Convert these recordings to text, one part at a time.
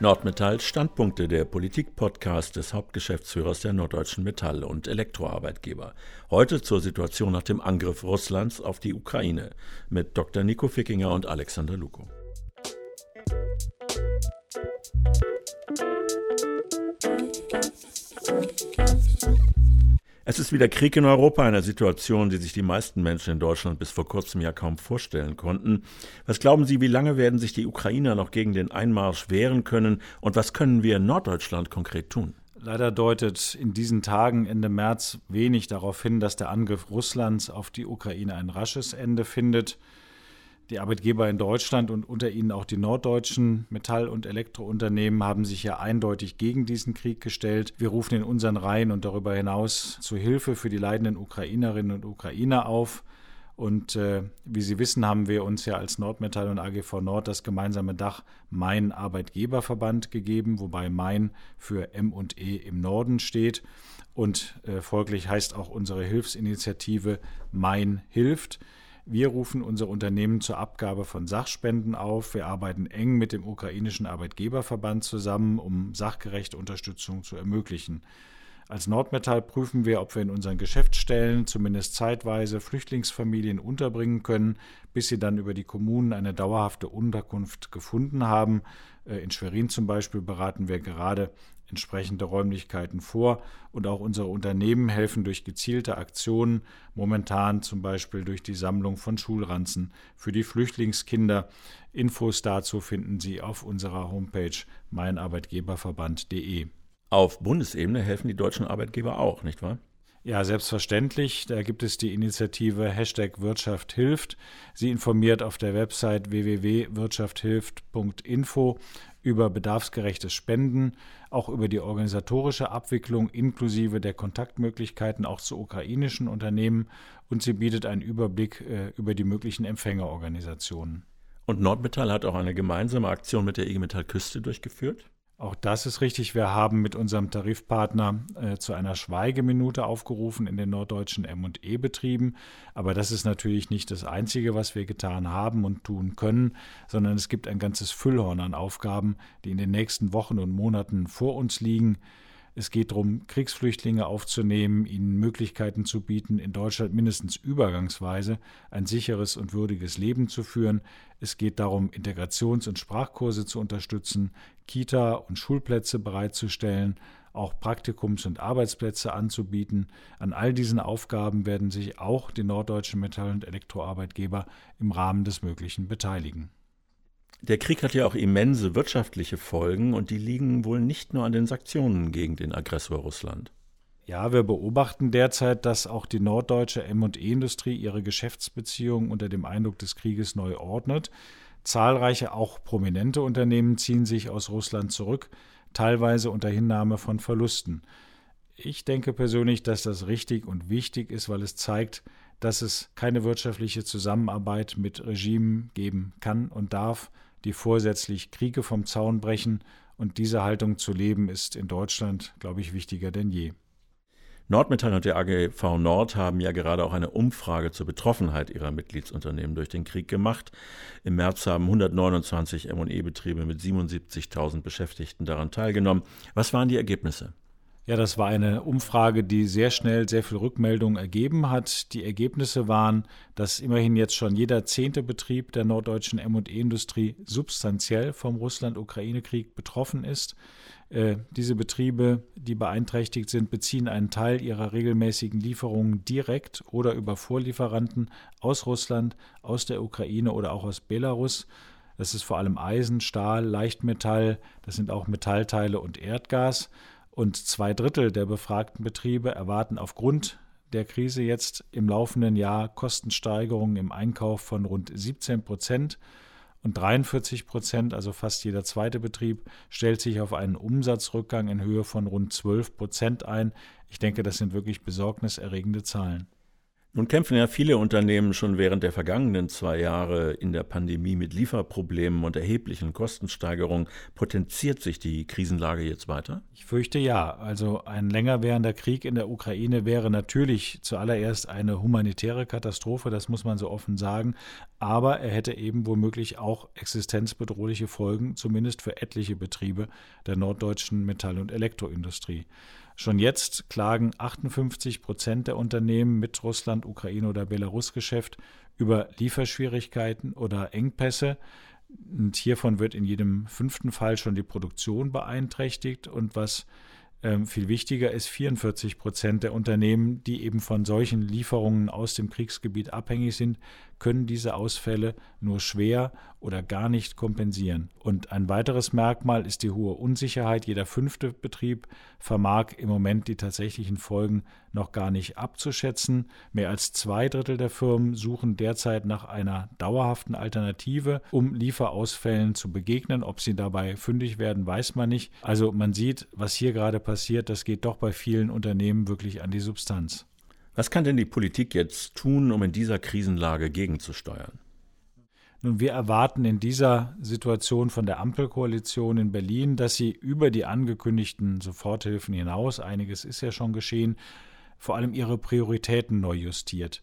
Nordmetall Standpunkte, der Politik-Podcast des Hauptgeschäftsführers der Norddeutschen Metall- und Elektroarbeitgeber. Heute zur Situation nach dem Angriff Russlands auf die Ukraine mit Dr. Nico Fickinger und Alexander Luko. Es ist wieder Krieg in Europa, eine Situation, die sich die meisten Menschen in Deutschland bis vor kurzem ja kaum vorstellen konnten. Was glauben Sie, wie lange werden sich die Ukrainer noch gegen den Einmarsch wehren können und was können wir in Norddeutschland konkret tun? Leider deutet in diesen Tagen Ende März wenig darauf hin, dass der Angriff Russlands auf die Ukraine ein rasches Ende findet. Die Arbeitgeber in Deutschland und unter ihnen auch die norddeutschen Metall- und Elektrounternehmen haben sich ja eindeutig gegen diesen Krieg gestellt. Wir rufen in unseren Reihen und darüber hinaus zu Hilfe für die leidenden Ukrainerinnen und Ukrainer auf. Und äh, wie Sie wissen, haben wir uns ja als Nordmetall und AGV Nord das gemeinsame Dach Main Arbeitgeberverband gegeben, wobei Main für M und E im Norden steht. Und äh, folglich heißt auch unsere Hilfsinitiative Main hilft. Wir rufen unser Unternehmen zur Abgabe von Sachspenden auf. Wir arbeiten eng mit dem ukrainischen Arbeitgeberverband zusammen, um sachgerechte Unterstützung zu ermöglichen. Als Nordmetall prüfen wir, ob wir in unseren Geschäftsstellen zumindest zeitweise Flüchtlingsfamilien unterbringen können, bis sie dann über die Kommunen eine dauerhafte Unterkunft gefunden haben. Äh, in Schwerin zum Beispiel beraten wir gerade entsprechende Räumlichkeiten vor und auch unsere Unternehmen helfen durch gezielte Aktionen, momentan zum Beispiel durch die Sammlung von Schulranzen für die Flüchtlingskinder. Infos dazu finden Sie auf unserer Homepage meinarbeitgeberverband.de. Auf Bundesebene helfen die deutschen Arbeitgeber auch, nicht wahr? Ja, selbstverständlich. Da gibt es die Initiative Hashtag Wirtschaft hilft. Sie informiert auf der Website www.wirtschafthilft.info über bedarfsgerechtes Spenden, auch über die organisatorische Abwicklung inklusive der Kontaktmöglichkeiten auch zu ukrainischen Unternehmen und sie bietet einen Überblick äh, über die möglichen Empfängerorganisationen. Und Nordmetall hat auch eine gemeinsame Aktion mit der IG Metall Küste durchgeführt? Auch das ist richtig. Wir haben mit unserem Tarifpartner äh, zu einer Schweigeminute aufgerufen in den norddeutschen M&E-Betrieben. Aber das ist natürlich nicht das Einzige, was wir getan haben und tun können, sondern es gibt ein ganzes Füllhorn an Aufgaben, die in den nächsten Wochen und Monaten vor uns liegen. Es geht darum, Kriegsflüchtlinge aufzunehmen, ihnen Möglichkeiten zu bieten, in Deutschland mindestens übergangsweise ein sicheres und würdiges Leben zu führen. Es geht darum, Integrations- und Sprachkurse zu unterstützen, Kita- und Schulplätze bereitzustellen, auch Praktikums- und Arbeitsplätze anzubieten. An all diesen Aufgaben werden sich auch die norddeutschen Metall- und Elektroarbeitgeber im Rahmen des Möglichen beteiligen. Der Krieg hat ja auch immense wirtschaftliche Folgen und die liegen wohl nicht nur an den Sanktionen gegen den Aggressor Russland. Ja, wir beobachten derzeit, dass auch die norddeutsche M&E-Industrie ihre Geschäftsbeziehungen unter dem Eindruck des Krieges neu ordnet. Zahlreiche, auch prominente Unternehmen ziehen sich aus Russland zurück, teilweise unter Hinnahme von Verlusten. Ich denke persönlich, dass das richtig und wichtig ist, weil es zeigt, dass es keine wirtschaftliche Zusammenarbeit mit Regimen geben kann und darf, die vorsätzlich Kriege vom Zaun brechen, und diese Haltung zu leben ist in Deutschland, glaube ich, wichtiger denn je. Nordmetall und der AGV Nord haben ja gerade auch eine Umfrage zur Betroffenheit ihrer Mitgliedsunternehmen durch den Krieg gemacht. Im März haben 129 M&E-Betriebe mit 77.000 Beschäftigten daran teilgenommen. Was waren die Ergebnisse? Ja, das war eine Umfrage, die sehr schnell sehr viel Rückmeldungen ergeben hat. Die Ergebnisse waren, dass immerhin jetzt schon jeder zehnte Betrieb der norddeutschen M&E-Industrie substanziell vom Russland-Ukraine-Krieg betroffen ist. Äh, diese Betriebe, die beeinträchtigt sind, beziehen einen Teil ihrer regelmäßigen Lieferungen direkt oder über Vorlieferanten aus Russland, aus der Ukraine oder auch aus Belarus. Das ist vor allem Eisen, Stahl, Leichtmetall, das sind auch Metallteile und Erdgas. Und zwei Drittel der befragten Betriebe erwarten aufgrund der Krise jetzt im laufenden Jahr Kostensteigerungen im Einkauf von rund 17 Prozent. Und 43 Prozent, also fast jeder zweite Betrieb, stellt sich auf einen Umsatzrückgang in Höhe von rund 12 Prozent ein. Ich denke, das sind wirklich besorgniserregende Zahlen. Nun kämpfen ja viele Unternehmen schon während der vergangenen zwei Jahre in der Pandemie mit Lieferproblemen und erheblichen Kostensteigerungen. Potenziert sich die Krisenlage jetzt weiter? Ich fürchte ja. Also ein länger währender Krieg in der Ukraine wäre natürlich zuallererst eine humanitäre Katastrophe, das muss man so offen sagen. Aber er hätte eben womöglich auch existenzbedrohliche Folgen, zumindest für etliche Betriebe der norddeutschen Metall- und Elektroindustrie. Schon jetzt klagen 58 Prozent der Unternehmen mit Russland, Ukraine oder Belarus-Geschäft über Lieferschwierigkeiten oder Engpässe. Und hiervon wird in jedem fünften Fall schon die Produktion beeinträchtigt. Und was ähm, viel wichtiger ist, 44 Prozent der Unternehmen, die eben von solchen Lieferungen aus dem Kriegsgebiet abhängig sind, können diese Ausfälle nur schwer oder gar nicht kompensieren. Und ein weiteres Merkmal ist die hohe Unsicherheit. Jeder fünfte Betrieb vermag im Moment die tatsächlichen Folgen noch gar nicht abzuschätzen. Mehr als zwei Drittel der Firmen suchen derzeit nach einer dauerhaften Alternative, um Lieferausfällen zu begegnen. Ob sie dabei fündig werden, weiß man nicht. Also man sieht, was hier gerade passiert, das geht doch bei vielen Unternehmen wirklich an die Substanz. Was kann denn die Politik jetzt tun, um in dieser Krisenlage gegenzusteuern? Nun, wir erwarten in dieser Situation von der Ampelkoalition in Berlin, dass sie über die angekündigten Soforthilfen hinaus, einiges ist ja schon geschehen, vor allem ihre Prioritäten neu justiert.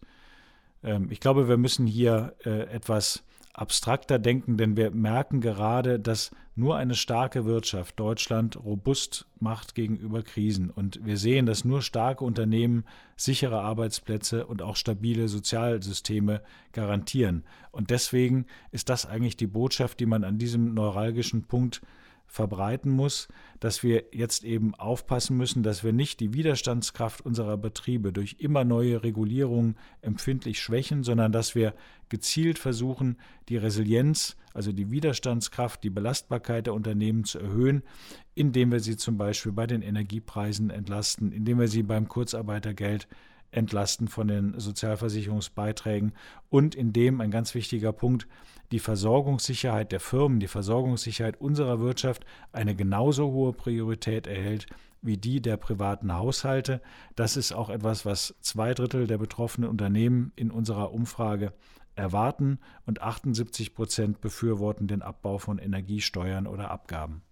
Ähm, ich glaube, wir müssen hier äh, etwas abstrakter denken, denn wir merken gerade, dass nur eine starke Wirtschaft Deutschland robust macht gegenüber Krisen. Und wir sehen, dass nur starke Unternehmen sichere Arbeitsplätze und auch stabile Sozialsysteme garantieren. Und deswegen ist das eigentlich die Botschaft, die man an diesem neuralgischen Punkt verbreiten muss, dass wir jetzt eben aufpassen müssen, dass wir nicht die Widerstandskraft unserer Betriebe durch immer neue Regulierungen empfindlich schwächen, sondern dass wir gezielt versuchen, die Resilienz, also die Widerstandskraft, die Belastbarkeit der Unternehmen zu erhöhen, indem wir sie zum Beispiel bei den Energiepreisen entlasten, indem wir sie beim Kurzarbeitergeld entlasten von den Sozialversicherungsbeiträgen und indem ein ganz wichtiger Punkt die Versorgungssicherheit der Firmen, die Versorgungssicherheit unserer Wirtschaft eine genauso hohe Priorität erhält wie die der privaten Haushalte. Das ist auch etwas, was zwei Drittel der betroffenen Unternehmen in unserer Umfrage erwarten und 78 Prozent befürworten den Abbau von Energiesteuern oder Abgaben.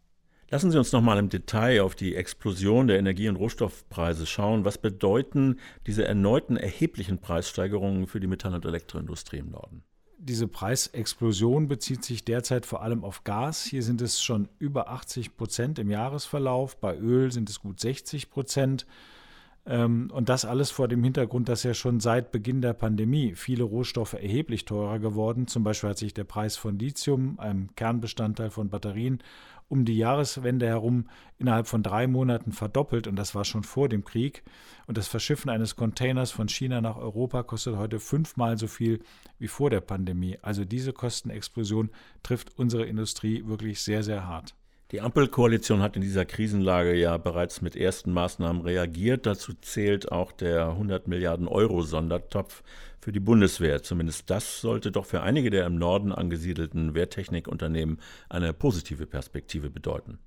Lassen Sie uns noch mal im Detail auf die Explosion der Energie- und Rohstoffpreise schauen. Was bedeuten diese erneuten erheblichen Preissteigerungen für die Metall- und Elektroindustrie im Norden? Diese Preisexplosion bezieht sich derzeit vor allem auf Gas. Hier sind es schon über 80 Prozent im Jahresverlauf. Bei Öl sind es gut 60 Prozent. Ähm, und das alles vor dem Hintergrund, dass ja schon seit Beginn der Pandemie viele Rohstoffe erheblich teurer geworden. Zum Beispiel hat sich der Preis von Lithium, einem Kernbestandteil von Batterien, um die Jahreswende herum innerhalb von drei Monaten verdoppelt und das war schon vor dem Krieg. Und das Verschiffen eines Containers von China nach Europa kostet heute fünfmal so viel wie vor der Pandemie. Also diese Kostenexplosion trifft unsere Industrie wirklich sehr, sehr hart. Die Ampelkoalition hat in dieser Krisenlage ja bereits mit ersten Maßnahmen reagiert. Dazu zählt auch der 100 Milliarden Euro Sondertopf für die Bundeswehr. Zumindest das sollte doch für einige der im Norden angesiedelten Wehrtechnikunternehmen eine positive Perspektive bedeuten.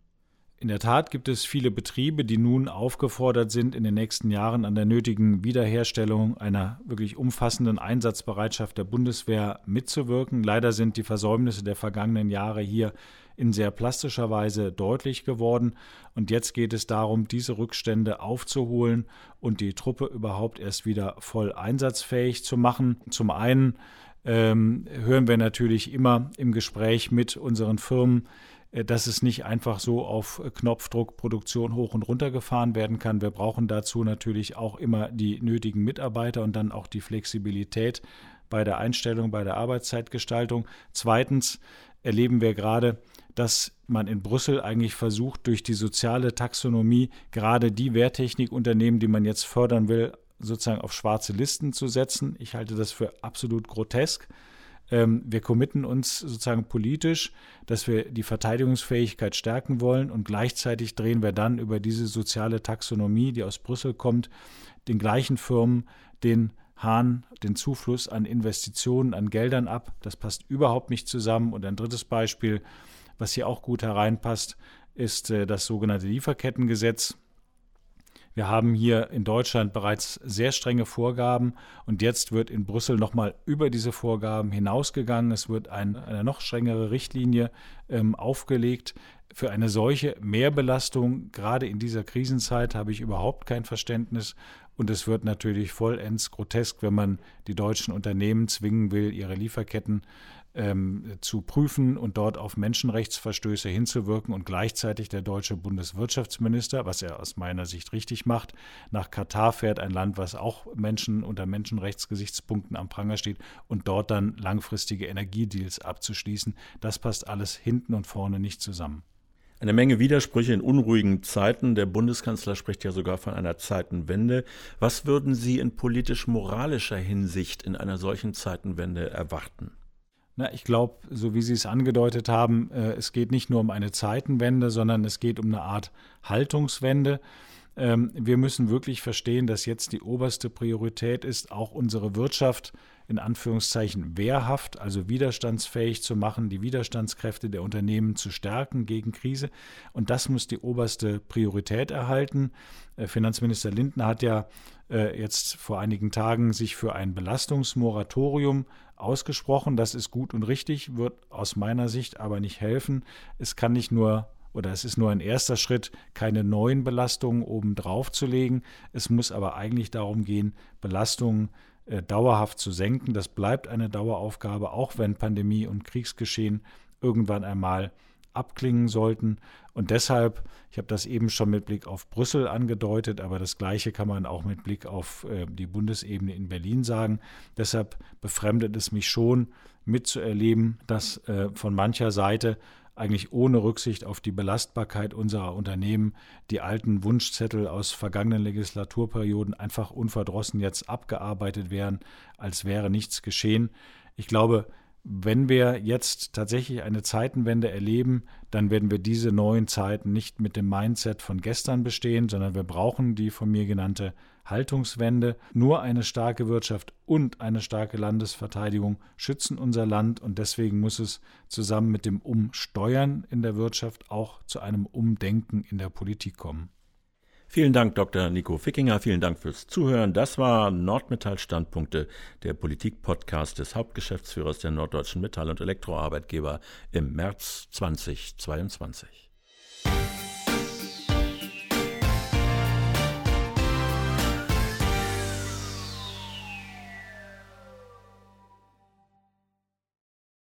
In der Tat gibt es viele Betriebe, die nun aufgefordert sind, in den nächsten Jahren an der nötigen Wiederherstellung einer wirklich umfassenden Einsatzbereitschaft der Bundeswehr mitzuwirken. Leider sind die Versäumnisse der vergangenen Jahre hier in sehr plastischer Weise deutlich geworden. Und jetzt geht es darum, diese Rückstände aufzuholen und die Truppe überhaupt erst wieder voll einsatzfähig zu machen. Zum einen ähm, hören wir natürlich immer im Gespräch mit unseren Firmen, äh, dass es nicht einfach so auf Knopfdruck Produktion hoch und runter gefahren werden kann. Wir brauchen dazu natürlich auch immer die nötigen Mitarbeiter und dann auch die Flexibilität bei der Einstellung, bei der Arbeitszeitgestaltung. Zweitens erleben wir gerade, dass man in Brüssel eigentlich versucht, durch die soziale Taxonomie gerade die Wehrtechnikunternehmen, die man jetzt fördern will, sozusagen auf schwarze Listen zu setzen. Ich halte das für absolut grotesk. Ähm, wir committen uns sozusagen politisch, dass wir die Verteidigungsfähigkeit stärken wollen und gleichzeitig drehen wir dann über diese soziale Taxonomie, die aus Brüssel kommt, den gleichen Firmen den Hahn, den Zufluss an Investitionen, an Geldern ab. Das passt überhaupt nicht zusammen. Und ein drittes Beispiel, was hier auch gut hereinpasst, ist äh, das sogenannte Lieferkettengesetz. Wir haben hier in Deutschland bereits sehr strenge Vorgaben und jetzt wird in Brüssel nochmal über diese Vorgaben hinausgegangen. Es wird ein, eine noch strengere Richtlinie ähm, aufgelegt. Für eine solche Mehrbelastung, gerade in dieser Krisenzeit, habe ich überhaupt kein Verständnis. Und es wird natürlich vollends grotesk, wenn man die deutschen Unternehmen zwingen will, ihre Lieferketten ähm, zu prüfen und dort auf Menschenrechtsverstöße hinzuwirken und gleichzeitig der deutsche Bundeswirtschaftsminister, was er aus meiner Sicht richtig macht, nach Katar fährt, ein Land, was auch Menschen unter Menschenrechtsgesichtspunkten am Pranger steht und dort dann langfristige Energiedeals abzuschließen. Das passt alles hinten und vorne nicht zusammen. Eine Menge Widersprüche in unruhigen Zeiten. Der Bundeskanzler spricht ja sogar von einer Zeitenwende. Was würden Sie in politisch-moralischer Hinsicht in einer solchen Zeitenwende erwarten? Na, ich glaube, so wie Sie es angedeutet haben, äh, es geht nicht nur um eine Zeitenwende, sondern es geht um eine Art Haltungswende. Ähm, wir müssen wirklich verstehen, dass jetzt die oberste Priorität ist, auch unsere Wirtschaft in Anführungszeichen wehrhaft, also widerstandsfähig zu machen, die Widerstandskräfte der Unternehmen zu stärken gegen Krise. Und das muss die oberste Priorität erhalten. Äh, Finanzminister Lindner hat ja äh, jetzt vor einigen Tagen sich für ein Belastungsmoratorium ausgesprochen. Das ist gut und richtig, wird aus meiner Sicht aber nicht helfen. Es kann nicht nur oder es ist nur ein erster Schritt, keine neuen Belastungen obendrauf zu legen. Es muss aber eigentlich darum gehen, Belastungen äh, dauerhaft zu senken. Das bleibt eine Daueraufgabe, auch wenn Pandemie und Kriegsgeschehen irgendwann einmal abklingen sollten. Und deshalb, ich habe das eben schon mit Blick auf Brüssel angedeutet, aber das Gleiche kann man auch mit Blick auf äh, die Bundesebene in Berlin sagen. Deshalb befremdet es mich schon mitzuerleben, dass äh, von mancher Seite eigentlich ohne Rücksicht auf die Belastbarkeit unserer Unternehmen die alten Wunschzettel aus vergangenen Legislaturperioden einfach unverdrossen jetzt abgearbeitet werden, als wäre nichts geschehen. Ich glaube, wenn wir jetzt tatsächlich eine Zeitenwende erleben, dann werden wir diese neuen Zeiten nicht mit dem Mindset von gestern bestehen, sondern wir brauchen die von mir genannte Haltungswende. Nur eine starke Wirtschaft und eine starke Landesverteidigung schützen unser Land und deswegen muss es zusammen mit dem Umsteuern in der Wirtschaft auch zu einem Umdenken in der Politik kommen. Vielen Dank, Dr. Nico Fickinger. Vielen Dank fürs Zuhören. Das war Nordmetall Standpunkte, der Politik-Podcast des Hauptgeschäftsführers der Norddeutschen Metall- und Elektroarbeitgeber im März 2022.